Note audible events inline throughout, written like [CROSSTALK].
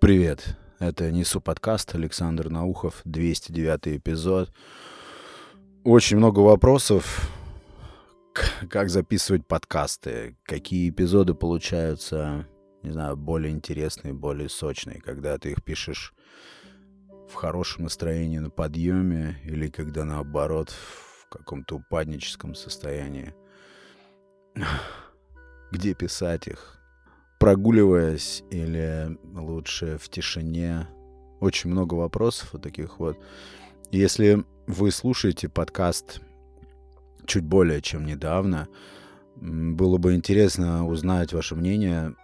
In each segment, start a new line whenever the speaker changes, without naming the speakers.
Привет, это Несу подкаст, Александр Наухов, 209 эпизод. Очень много вопросов, как записывать подкасты, какие эпизоды получаются, не знаю, более интересные, более сочные, когда ты их пишешь в хорошем настроении на подъеме или когда наоборот в каком-то упадническом состоянии. Где писать их? Прогуливаясь или лучше в тишине. Очень много вопросов вот таких вот. Если вы слушаете подкаст чуть более чем недавно, было бы интересно узнать ваше мнение,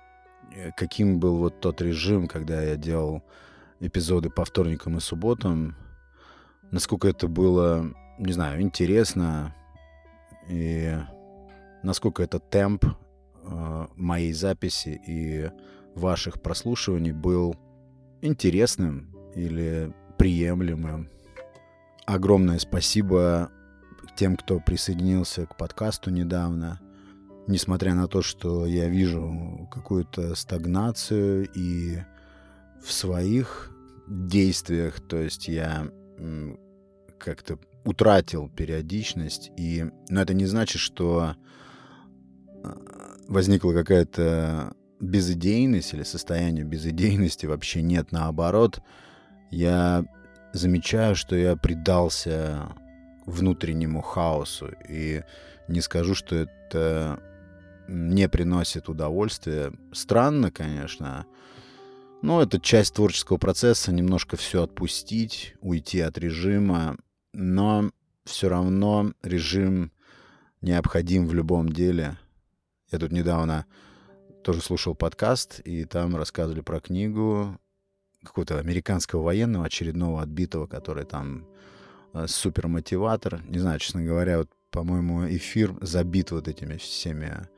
э, каким был вот тот режим, когда я делал эпизоды по вторникам и субботам, насколько это было, не знаю, интересно, и насколько это темп э, моей записи и ваших прослушиваний был интересным или приемлемым. Огромное спасибо тем, кто присоединился к подкасту недавно. Несмотря на то, что я вижу какую-то стагнацию и в своих действиях, то есть я как-то утратил периодичность, и, но это не значит, что возникла какая-то безыдейность или состояние безыдейности вообще нет, наоборот, я замечаю, что я предался внутреннему хаосу, и не скажу, что это не приносит удовольствия. Странно, конечно, но это часть творческого процесса, немножко все отпустить, уйти от режима, но все равно режим необходим в любом деле — я тут недавно тоже слушал подкаст, и там рассказывали про книгу какого-то американского военного, очередного отбитого, который там э, супермотиватор. Не знаю, честно говоря, вот, по-моему, эфир забит вот этими всеми.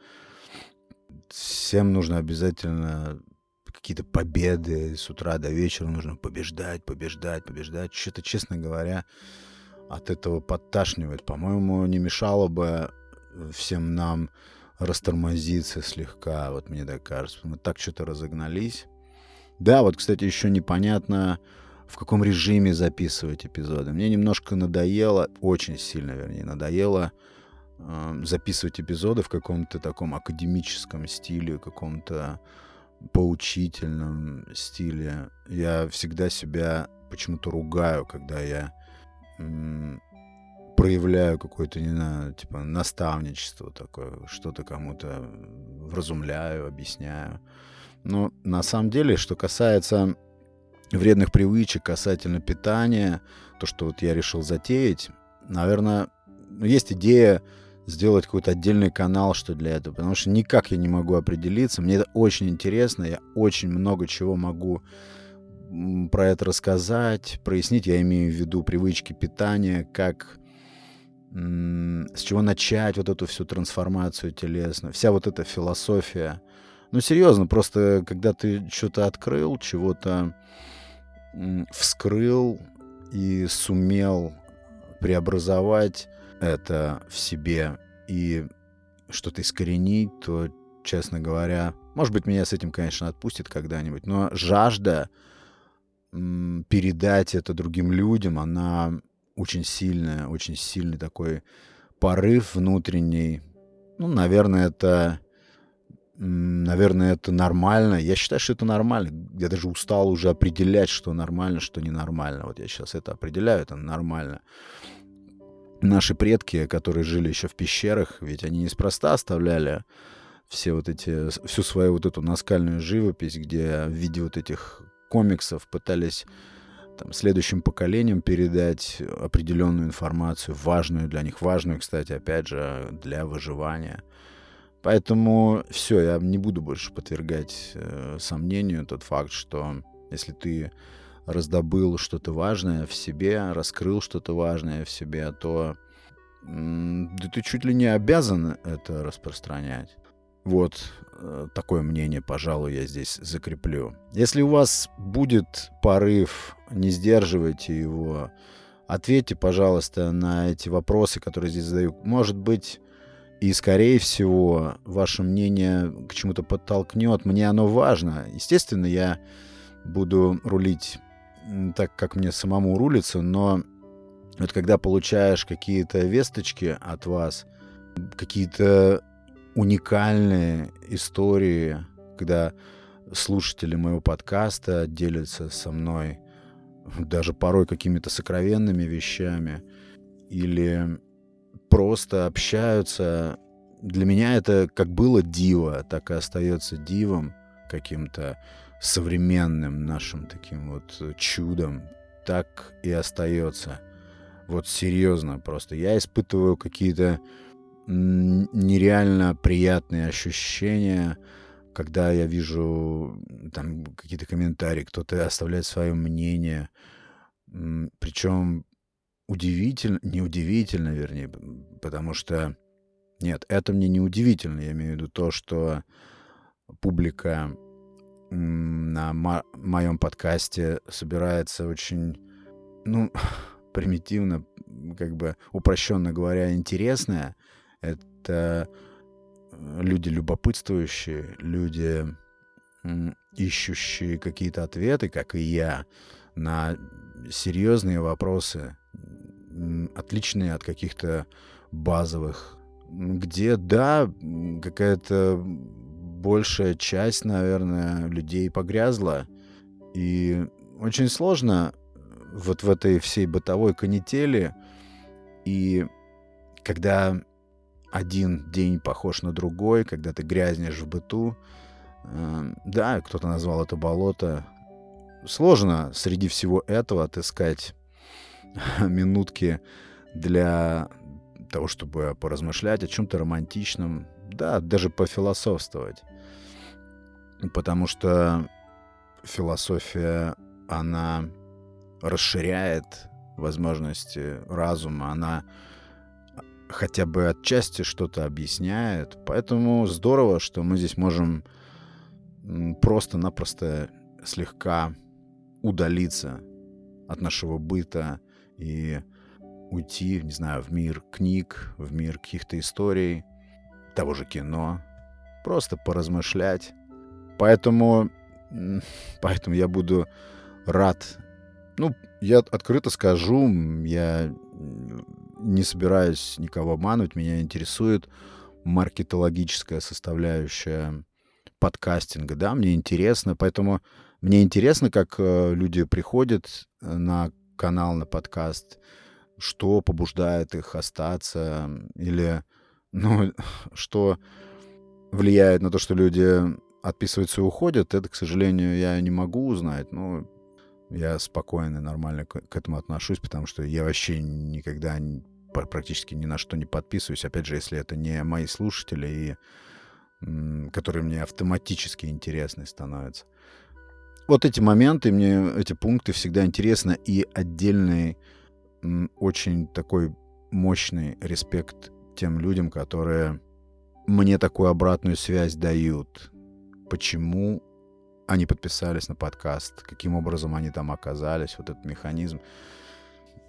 Всем нужно обязательно какие-то победы с утра до вечера нужно побеждать, побеждать, побеждать. Что-то, честно говоря, от этого подташнивает. По-моему, не мешало бы всем нам растормозиться слегка, вот мне так кажется. Мы так что-то разогнались. Да, вот, кстати, еще непонятно, в каком режиме записывать эпизоды. Мне немножко надоело, очень сильно, вернее, надоело э, записывать эпизоды в каком-то таком академическом стиле, каком-то поучительном стиле. Я всегда себя почему-то ругаю, когда я проявляю какое-то, не знаю, типа наставничество такое, что-то кому-то вразумляю, объясняю. Но на самом деле, что касается вредных привычек касательно питания, то, что вот я решил затеять, наверное, есть идея сделать какой-то отдельный канал, что для этого, потому что никак я не могу определиться. Мне это очень интересно, я очень много чего могу про это рассказать, прояснить. Я имею в виду привычки питания, как с чего начать вот эту всю трансформацию телесную, вся вот эта философия. Ну, серьезно, просто когда ты что-то открыл, чего-то вскрыл и сумел преобразовать это в себе и что-то искоренить, то, честно говоря, может быть, меня с этим, конечно, отпустит когда-нибудь, но жажда передать это другим людям, она очень сильная, очень сильный такой порыв внутренний. Ну, наверное, это, наверное, это нормально. Я считаю, что это нормально. Я даже устал уже определять, что нормально, что ненормально. Вот я сейчас это определяю, это нормально. Наши предки, которые жили еще в пещерах, ведь они неспроста оставляли все вот эти, всю свою вот эту наскальную живопись, где в виде вот этих комиксов пытались там, следующим поколениям передать определенную информацию, важную для них, важную, кстати, опять же, для выживания. Поэтому все, я не буду больше подвергать э, сомнению тот факт, что если ты раздобыл что-то важное в себе, раскрыл что-то важное в себе, то да ты чуть ли не обязан это распространять. Вот э, такое мнение, пожалуй, я здесь закреплю. Если у вас будет порыв, не сдерживайте его. Ответьте, пожалуйста, на эти вопросы, которые здесь задаю. Может быть, И, скорее всего, ваше мнение к чему-то подтолкнет. Мне оно важно. Естественно, я буду рулить так, как мне самому рулится, но вот когда получаешь какие-то весточки от вас, какие-то уникальные истории, когда слушатели моего подкаста делятся со мной даже порой какими-то сокровенными вещами или просто общаются. Для меня это как было диво, так и остается дивом каким-то современным нашим таким вот чудом. Так и остается. Вот серьезно просто. Я испытываю какие-то нереально приятные ощущения, когда я вижу там какие-то комментарии, кто-то оставляет свое мнение. Причем удивительно, неудивительно, вернее, потому что нет, это мне не удивительно. Я имею в виду то, что публика на мо- моем подкасте собирается очень, ну, [LAUGHS] примитивно, как бы упрощенно говоря, интересная. Это э, люди любопытствующие, люди ищущие какие-то ответы, как и я, на серьезные вопросы, отличные от каких-то базовых, где, да, какая-то большая часть, наверное, людей погрязла. И очень сложно вот в этой всей бытовой канители. И когда один день похож на другой, когда ты грязнешь в быту, э, да, кто-то назвал это болото, сложно среди всего этого отыскать [LAUGHS] минутки для того, чтобы поразмышлять о чем-то романтичном, да, даже пофилософствовать. Потому что философия, она расширяет возможности разума, она хотя бы отчасти что-то объясняет. Поэтому здорово, что мы здесь можем просто-напросто слегка удалиться от нашего быта и уйти, не знаю, в мир книг, в мир каких-то историй, того же кино, просто поразмышлять. Поэтому, [LAUGHS] поэтому я буду рад. Ну, я открыто скажу, я не собираюсь никого обманывать, меня интересует маркетологическая составляющая подкастинга, да, мне интересно, поэтому мне интересно, как э, люди приходят на канал, на подкаст, что побуждает их остаться, или ну, [LAUGHS] что влияет на то, что люди отписываются и уходят, это, к сожалению, я не могу узнать. Но я спокойно и нормально к, этому отношусь, потому что я вообще никогда практически ни на что не подписываюсь. Опять же, если это не мои слушатели, и, которые мне автоматически интересны становятся. Вот эти моменты, мне эти пункты всегда интересны. И отдельный очень такой мощный респект тем людям, которые мне такую обратную связь дают. Почему они подписались на подкаст, каким образом они там оказались, вот этот механизм.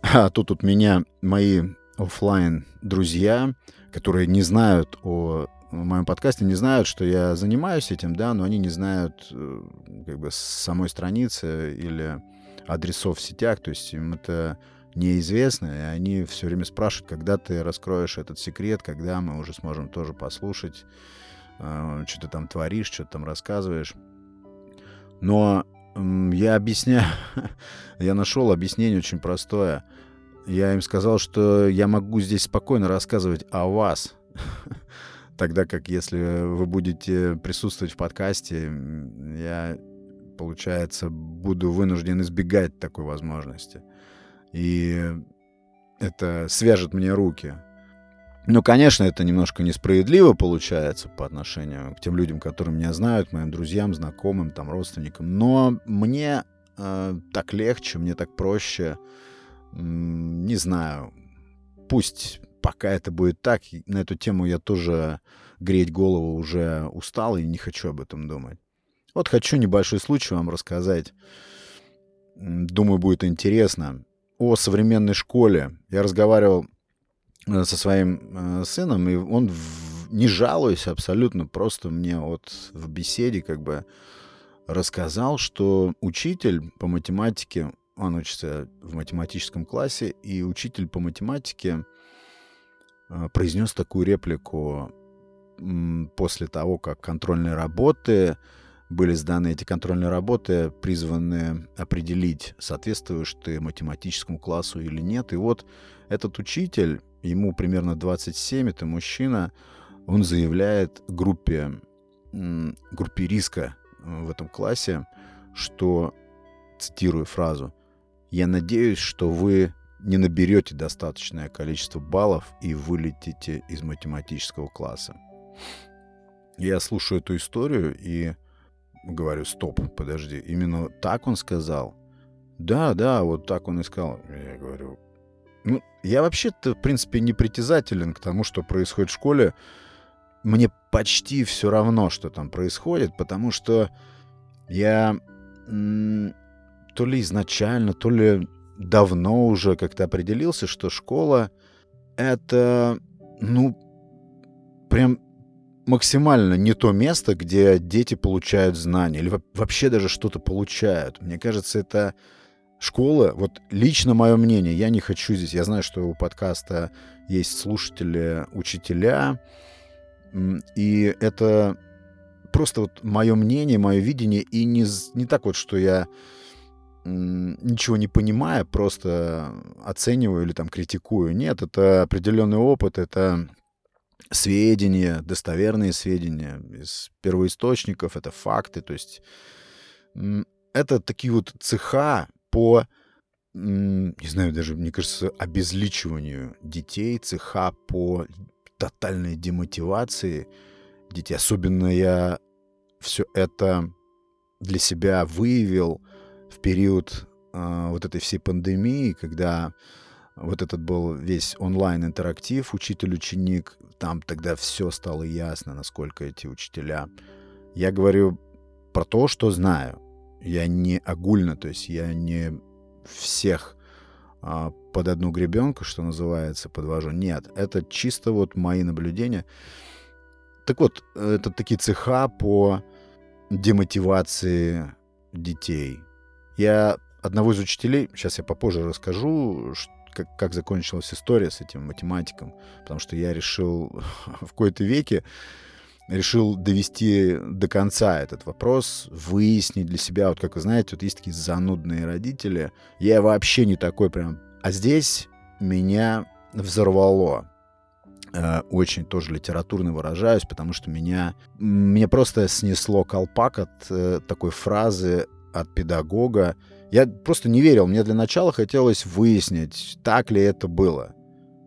А тут от меня мои офлайн друзья, которые не знают о моем подкасте, не знают, что я занимаюсь этим, да, но они не знают э, как бы самой страницы или адресов в сетях, то есть им это неизвестно, и они все время спрашивают, когда ты раскроешь этот секрет, когда мы уже сможем тоже послушать, э, что ты там творишь, что ты там рассказываешь. Но я объясняю, [LAUGHS] я нашел объяснение очень простое. Я им сказал, что я могу здесь спокойно рассказывать о вас, [LAUGHS] тогда как если вы будете присутствовать в подкасте, я, получается, буду вынужден избегать такой возможности и это свяжет мне руки. Ну, конечно, это немножко несправедливо получается по отношению к тем людям, которые меня знают, моим друзьям, знакомым, там, родственникам. Но мне э, так легче, мне так проще. Не знаю. Пусть пока это будет так. На эту тему я тоже греть голову уже устал и не хочу об этом думать. Вот хочу небольшой случай вам рассказать. Думаю, будет интересно о современной школе. Я разговаривал со своим э, сыном, и он не жалуюсь абсолютно, просто мне вот в беседе как бы рассказал, что учитель по математике, он учится в математическом классе, и учитель по математике э, произнес такую реплику после того, как контрольные работы были сданы. Эти контрольные работы призваны определить, соответствуешь ты математическому классу или нет. И вот этот учитель, ему примерно 27, это мужчина, он заявляет группе, группе риска э, в этом классе, что, цитирую фразу, «Я надеюсь, что вы не наберете достаточное количество баллов и вылетите из математического класса». Я слушаю эту историю и говорю, стоп, подожди, именно так он сказал? Да, да, вот так он и сказал. Я говорю, ну, я вообще-то, в принципе, не притязателен к тому, что происходит в школе. Мне почти все равно, что там происходит, потому что я то ли изначально, то ли давно уже как-то определился, что школа — это, ну, прям максимально не то место, где дети получают знания или вообще даже что-то получают. Мне кажется, это школа, вот лично мое мнение, я не хочу здесь, я знаю, что у подкаста есть слушатели, учителя, и это просто вот мое мнение, мое видение, и не, не так вот, что я ничего не понимая, просто оцениваю или там критикую. Нет, это определенный опыт, это сведения, достоверные сведения из первоисточников, это факты, то есть это такие вот цеха по, не знаю, даже, мне кажется, обезличиванию детей, цеха по тотальной демотивации детей. Особенно я все это для себя выявил в период э, вот этой всей пандемии, когда вот этот был весь онлайн-интерактив, учитель-ученик, там тогда все стало ясно, насколько эти учителя. Я говорю про то, что знаю. Я не огульно, то есть я не всех а, под одну гребенку, что называется, подвожу. Нет, это чисто вот мои наблюдения. Так вот, это такие цеха по демотивации детей. Я одного из учителей, сейчас я попозже расскажу, как, как закончилась история с этим математиком, потому что я решил [LAUGHS] в какой-то веке решил довести до конца этот вопрос, выяснить для себя, вот как вы знаете, вот есть такие занудные родители, я вообще не такой прям, а здесь меня взорвало. Э, очень тоже литературно выражаюсь, потому что меня, меня просто снесло колпак от э, такой фразы от педагога, я просто не верил. Мне для начала хотелось выяснить, так ли это было.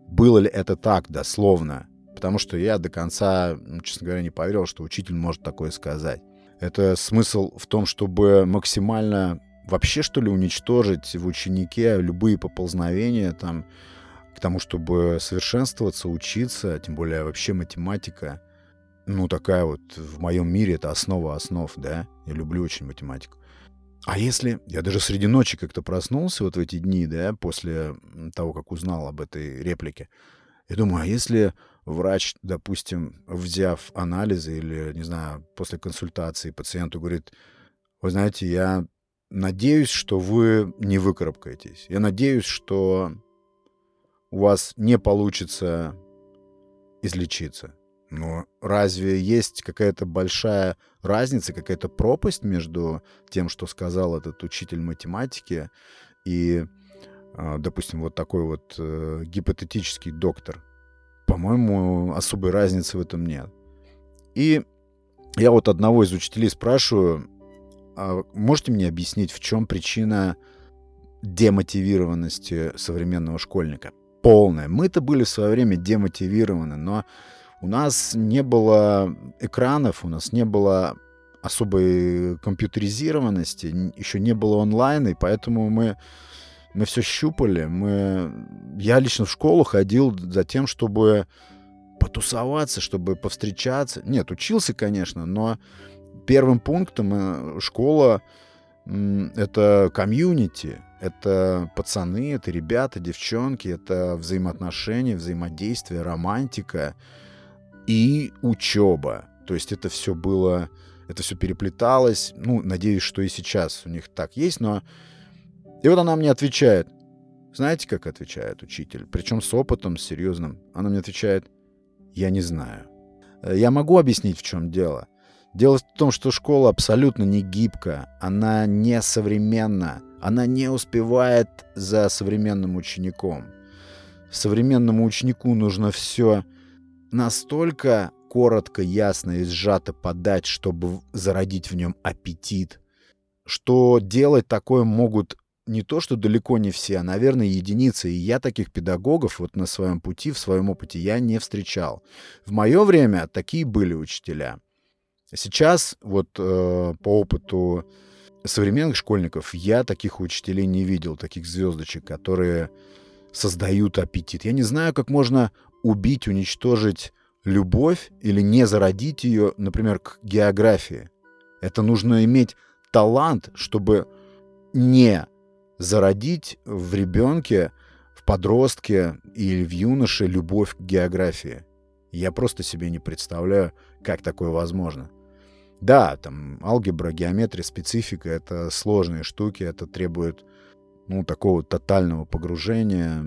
Было ли это так дословно. Потому что я до конца, честно говоря, не поверил, что учитель может такое сказать. Это смысл в том, чтобы максимально вообще, что ли, уничтожить в ученике любые поползновения там, к тому, чтобы совершенствоваться, учиться, тем более вообще математика. Ну, такая вот в моем мире это основа основ, да. Я люблю очень математику. А если... Я даже среди ночи как-то проснулся вот в эти дни, да, после того, как узнал об этой реплике. Я думаю, а если врач, допустим, взяв анализы или, не знаю, после консультации пациенту говорит, вы знаете, я надеюсь, что вы не выкарабкаетесь. Я надеюсь, что у вас не получится излечиться. Но разве есть какая-то большая разница, какая-то пропасть между тем, что сказал этот учитель математики, и, а, допустим, вот такой вот э, гипотетический доктор? По-моему, особой разницы в этом нет. И я вот одного из учителей спрашиваю, а можете мне объяснить, в чем причина демотивированности современного школьника? Полная. Мы-то были в свое время демотивированы, но у нас не было экранов, у нас не было особой компьютеризированности, еще не было онлайна, и поэтому мы, мы все щупали. Мы... Я лично в школу ходил за тем, чтобы потусоваться, чтобы повстречаться. Нет, учился, конечно, но первым пунктом э, школа — это комьюнити, это пацаны, это ребята, девчонки, это взаимоотношения, взаимодействие, романтика — и учеба. То есть это все было, это все переплеталось. Ну, надеюсь, что и сейчас у них так есть, но... И вот она мне отвечает. Знаете, как отвечает учитель? Причем с опытом, с серьезным. Она мне отвечает, я не знаю. Э, я могу объяснить, в чем дело. Дело в том, что школа абсолютно не гибкая, она не современна, она не успевает за современным учеником. Современному ученику нужно все настолько коротко, ясно и сжато подать, чтобы зародить в нем аппетит, что делать такое могут не то, что далеко не все, а, наверное, единицы. И я таких педагогов вот на своем пути, в своем опыте я не встречал. В мое время такие были учителя. Сейчас вот э, по опыту современных школьников я таких учителей не видел, таких звездочек, которые создают аппетит. Я не знаю, как можно убить, уничтожить любовь или не зародить ее, например, к географии. Это нужно иметь талант, чтобы не зародить в ребенке, в подростке или в юноше любовь к географии. Я просто себе не представляю, как такое возможно. Да, там алгебра, геометрия, специфика — это сложные штуки, это требует ну, такого тотального погружения,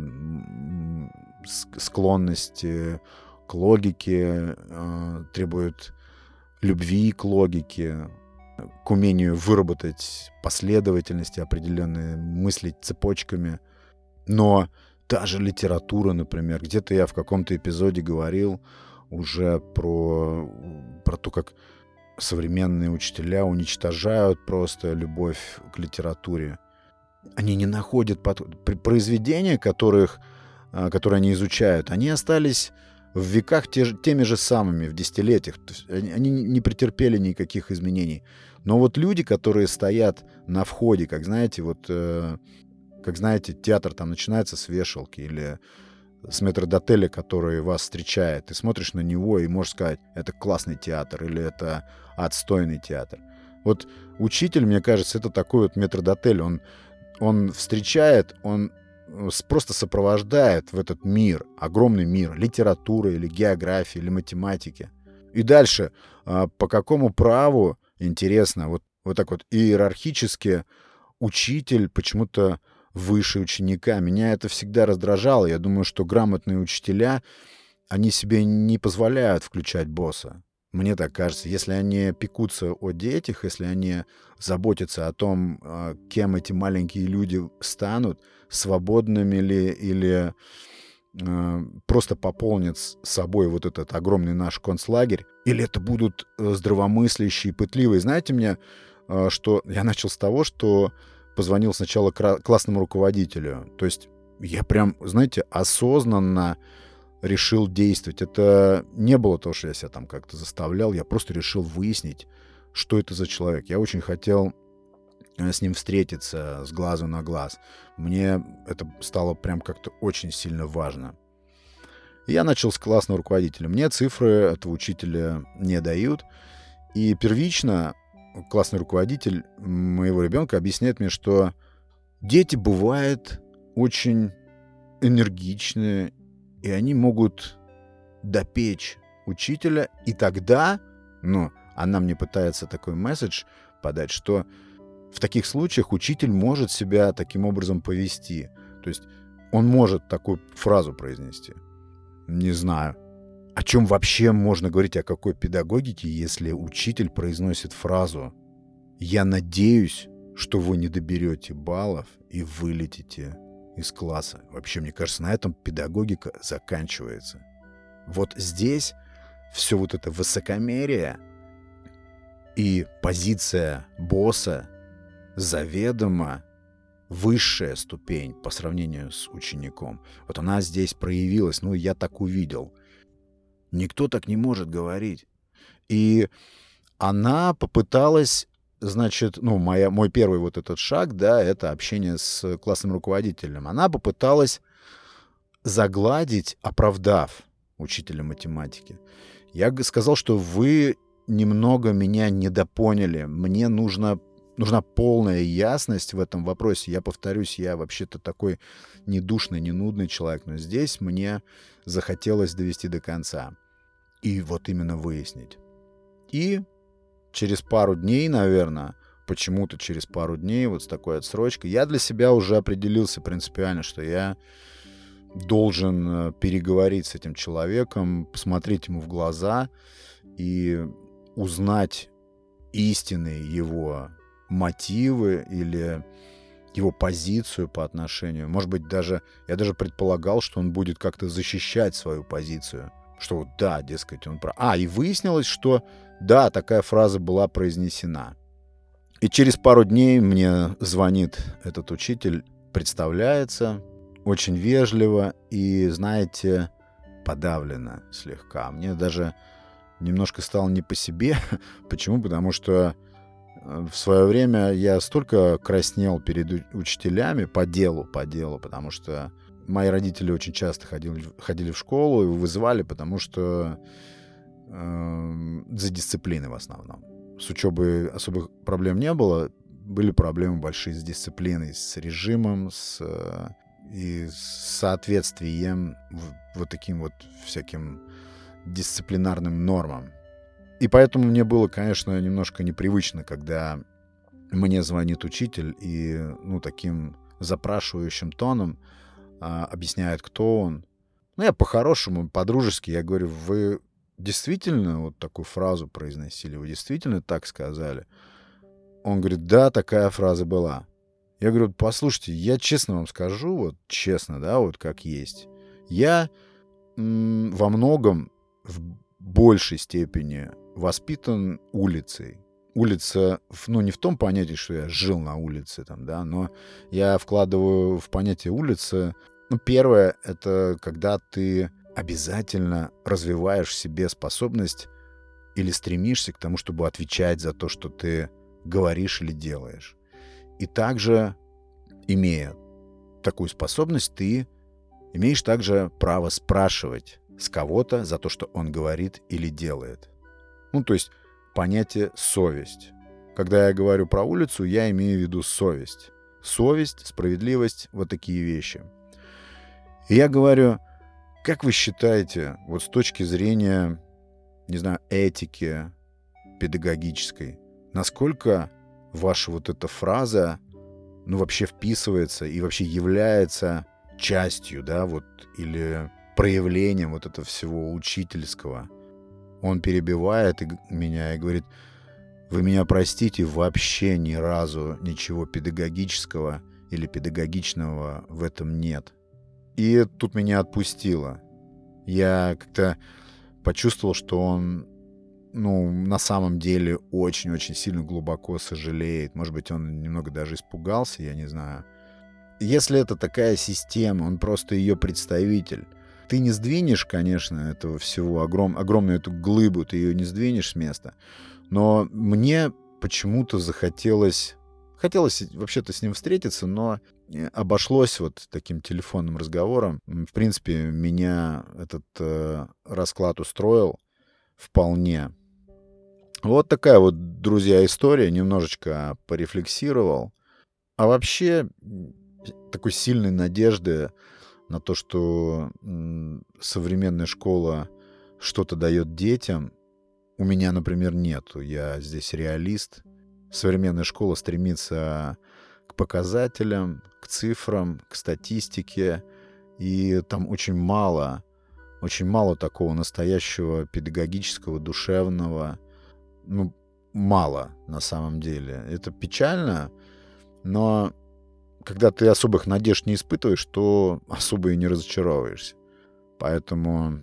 склонности к логике, э, требует любви к логике, к умению выработать последовательности определенные, мыслить цепочками. Но та же литература, например, где-то я в каком-то эпизоде говорил уже про, про то, как современные учителя уничтожают просто любовь к литературе. Они не находят под... произведения, которых, а, которые они изучают, они остались в веках те, теми же самыми, в десятилетиях. Они не претерпели никаких изменений. Но вот люди, которые стоят на входе, как знаете, вот, э, как знаете, театр там начинается с вешалки или с метродотеля, который вас встречает. Ты смотришь на него и можешь сказать, это классный театр или это отстойный театр. Вот учитель, мне кажется, это такой вот метродотель. Он, он встречает, он просто сопровождает в этот мир, огромный мир, литературы или географии, или математики. И дальше, а, по какому праву, интересно, вот, вот так вот иерархически учитель почему-то выше ученика. Меня это всегда раздражало. Я думаю, что грамотные учителя, они себе не позволяют включать босса. Мне так кажется, если они пекутся о детях, если они заботятся о том, а, кем эти маленькие люди станут, свободными ли или а, просто пополнят с собой вот этот огромный наш концлагерь, или это будут э, здравомыслящие, пытливые. Знаете мне, что я начал с того, что позвонил сначала классному руководителю. То есть я прям, знаете, осознанно решил действовать. Это не было то, что я себя там как-то заставлял. Я просто решил выяснить, что это за человек. Я очень хотел э, с ним встретиться с глазу на глаз. Мне это стало прям как-то очень сильно важно. я начал с классного руководителя. Мне цифры этого учителя не дают. И первично классный руководитель моего ребенка объясняет мне, что дети бывают очень энергичные и они могут допечь учителя, и тогда, ну, она мне пытается такой месседж подать, что в таких случаях учитель может себя таким образом повести. То есть он может такую фразу произнести. Не знаю. О чем вообще можно говорить, о какой педагогике, если учитель произносит фразу «Я надеюсь, что вы не доберете баллов и вылетите из класса. Вообще, мне кажется, на этом педагогика заканчивается. Вот здесь все вот это высокомерие и позиция босса заведомо высшая ступень по сравнению с учеником. Вот она здесь проявилась, ну, я так увидел. Никто так не может говорить. И она попыталась значит, ну, моя, мой первый вот этот шаг, да, это общение с классным руководителем. Она попыталась загладить, оправдав учителя математики. Я сказал, что вы немного меня недопоняли. Мне нужно, нужна полная ясность в этом вопросе. Я повторюсь, я вообще-то такой недушный, не нудный человек, но здесь мне захотелось довести до конца. и вот именно выяснить. И через пару дней, наверное, почему-то через пару дней, вот с такой отсрочкой, я для себя уже определился принципиально, что я должен э, переговорить с этим человеком, посмотреть ему в глаза и узнать истинные его мотивы или его позицию по отношению. Может быть, даже я даже предполагал, что он будет как-то защищать свою позицию. Что вот да, дескать, он прав. А, и выяснилось, что да, такая фраза была произнесена. И через пару дней мне звонит этот учитель, представляется, очень вежливо и, знаете, подавленно слегка. Мне даже немножко стало не по себе. [LAUGHS] Почему? Потому что э, в свое время я столько краснел перед учителями по делу, по делу, потому что мои родители очень часто ходили, ходили в школу и вызывали, потому что э, за дисциплины в основном. С учебой особых проблем не было, были проблемы большие с дисциплиной, с режимом, с э, и с соответствием вот таким вот всяким дисциплинарным нормам. И поэтому мне было, конечно, немножко непривычно, когда мне звонит учитель и, ну, таким запрашивающим тоном а, объясняет, кто он. Ну, я по-хорошему, по-дружески, я говорю, вы действительно вот такую фразу произносили, вы действительно так сказали? Он говорит, да, такая фраза была. Я говорю, послушайте, я честно вам скажу, вот честно, да, вот как есть. Я м- во многом в большей степени воспитан улицей. Улица, ну, не в том понятии, что я жил на улице, там, да, но я вкладываю в понятие улицы. Ну, первое, это когда ты обязательно развиваешь в себе способность или стремишься к тому, чтобы отвечать за то, что ты говоришь или делаешь. И также, имея такую способность, ты имеешь также право спрашивать с кого-то за то, что он говорит или делает. Ну, то есть понятие «совесть». Когда я говорю про улицу, я имею в виду совесть. Совесть, справедливость, вот такие вещи. И я говорю, как вы считаете, вот с точки зрения, не знаю, этики педагогической, насколько ваша вот эта фраза, ну, вообще вписывается и вообще является частью, да, вот, или проявлением вот этого всего учительского. Он перебивает меня и говорит, вы меня простите, вообще ни разу ничего педагогического или педагогичного в этом нет. И тут меня отпустило. Я как-то почувствовал, что он ну, на самом деле очень-очень сильно глубоко сожалеет. Может быть, он немного даже испугался, я не знаю. Если это такая система, он просто ее представитель. Ты не сдвинешь, конечно, этого всего, огром, огромную эту глыбу, ты ее не сдвинешь с места. Но мне почему-то захотелось... Хотелось вообще-то с ним встретиться, но э, обошлось вот таким телефонным разговором. В принципе, меня этот э, расклад устроил вполне. Вот такая вот, друзья, история. Немножечко порефлексировал. А вообще, такой сильной надежды на то, что современная школа что-то дает детям, у меня, например, нету. Я здесь реалист. Современная школа стремится к показателям, к цифрам, к статистике. И там очень мало, очень мало такого настоящего педагогического, душевного, ну, мало на самом деле. Это печально, но когда ты особых надежд не испытываешь, то особо и не разочаровываешься. Поэтому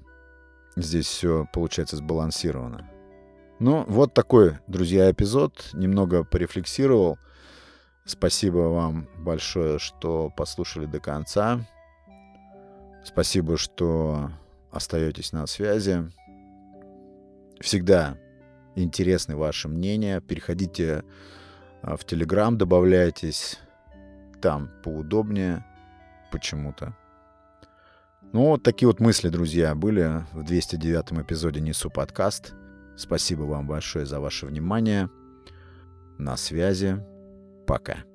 здесь все получается сбалансировано. Ну, вот такой, друзья, эпизод. Немного порефлексировал. Спасибо вам большое, что послушали до конца. Спасибо, что остаетесь на связи. Всегда интересны ваши мнения. Переходите а, в Телеграм, добавляйтесь. Там поудобнее почему-то. Ну, вот такие вот мысли, друзья, были в 209 эпизоде «Несу подкаст». Спасибо вам большое за ваше внимание. На связи. Пока.